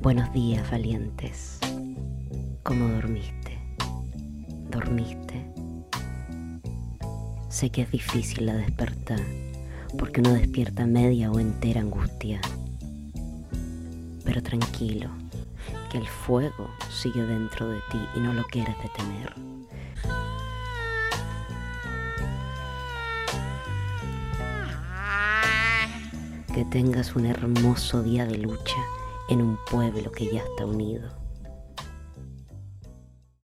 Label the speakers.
Speaker 1: Buenos días, valientes. ¿Cómo dormiste? ¿Dormiste? Sé que es difícil la despertar, porque uno despierta media o entera angustia. Pero tranquilo, que el fuego sigue dentro de ti y no lo quieres detener. Que tengas un hermoso día de lucha en un pueblo que ya está unido.